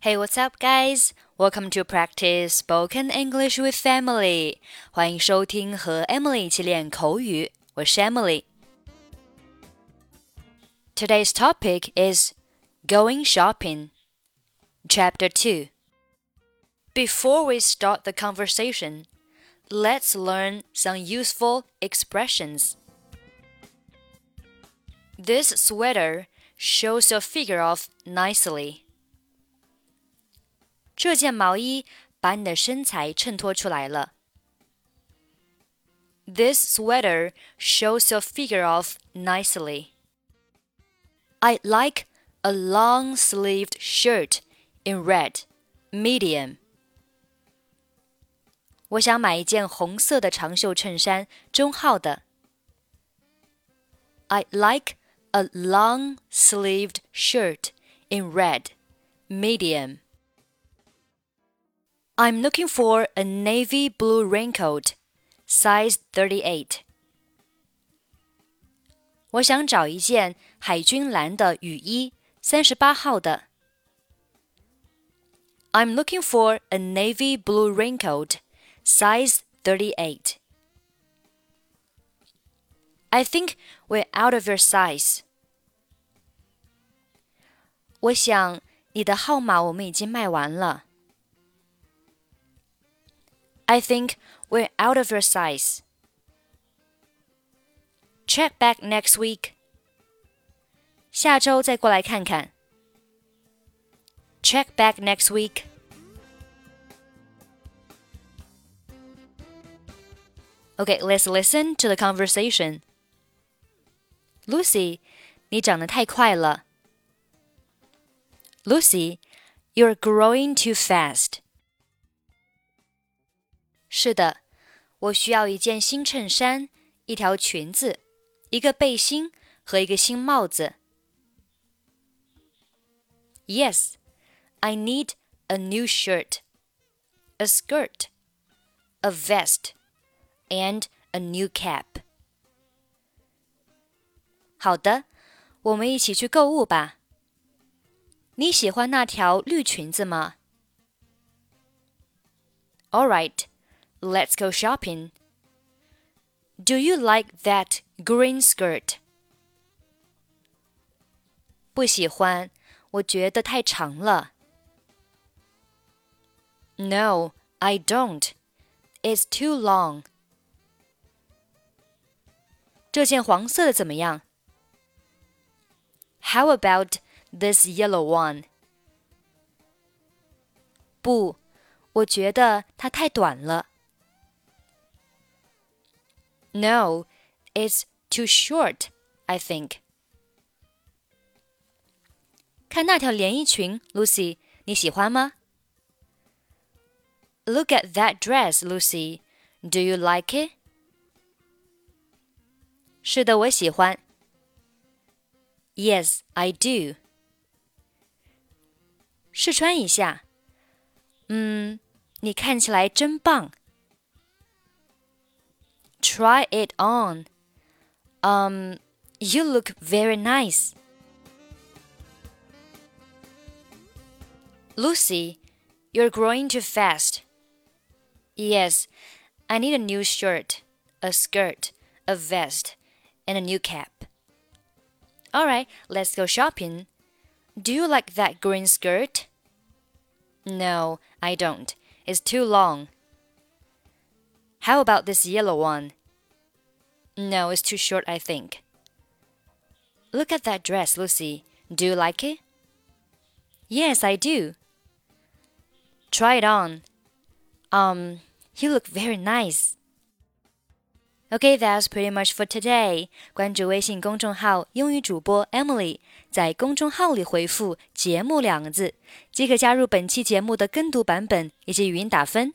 Hey, what's up, guys? Welcome to practice spoken English with Emily. 欢迎收听和 Emily 一起练口语，我是 Emily。Today's topic is going shopping. Chapter 2. Before we start the conversation, let's learn some useful expressions. This sweater shows your figure off nicely. 这件毛衣把你的身材衬托出来了。This sweater shows your figure off nicely. I like a long sleeved shirt in red, medium. 我想买一件红色的长袖衬衫，中号的。I like a long sleeved shirt in red, medium. I'm looking for a navy blue raincoat, size 38. 我想找一件海军蓝的雨衣，三十八号的。I'm looking for a navy blue raincoat, size 38. I think we're out of your size. 我想你的号码我们已经卖完了。 I think we're out of your size. Check back next week. 下周再过来看看。Check back next week. Okay, let's listen to the conversation. Lucy, 你长得太快了。Lucy, you're growing too fast. 是的，我需要一件新衬衫、一条裙子、一个背心和一个新帽子。Yes, I need a new shirt, a skirt, a vest, and a new cap. 好的，我们一起去购物吧。你喜欢那条绿裙子吗？All right. Let's go shopping. Do you like that green skirt? 不喜欢，我觉得太长了。No, I don't. It's too long. 这件黄色的怎么样？How about this yellow one? 不，我觉得它太短了。 no, it's too short, I think. 看那条连衣裙，Lucy，你喜欢吗？Look at that dress, Lucy. Do you like it? 是的，我喜欢。Yes, I do. 试穿一下。嗯，你看起来真棒。 Try it on. Um, you look very nice. Lucy, you're growing too fast. Yes, I need a new shirt, a skirt, a vest, and a new cap. All right, let's go shopping. Do you like that green skirt? No, I don't. It's too long. How about this yellow one? No, it's too short, I think. Look at that dress, Lucy. Do you like it? Yes, I do. Try it on. Um, you look very nice. Okay, that's pretty much for today. 关注微信公众号“英语主播 Emily”，在公众号里回复“节目”两个字，即可加入本期节目的跟读版本以及语音打分。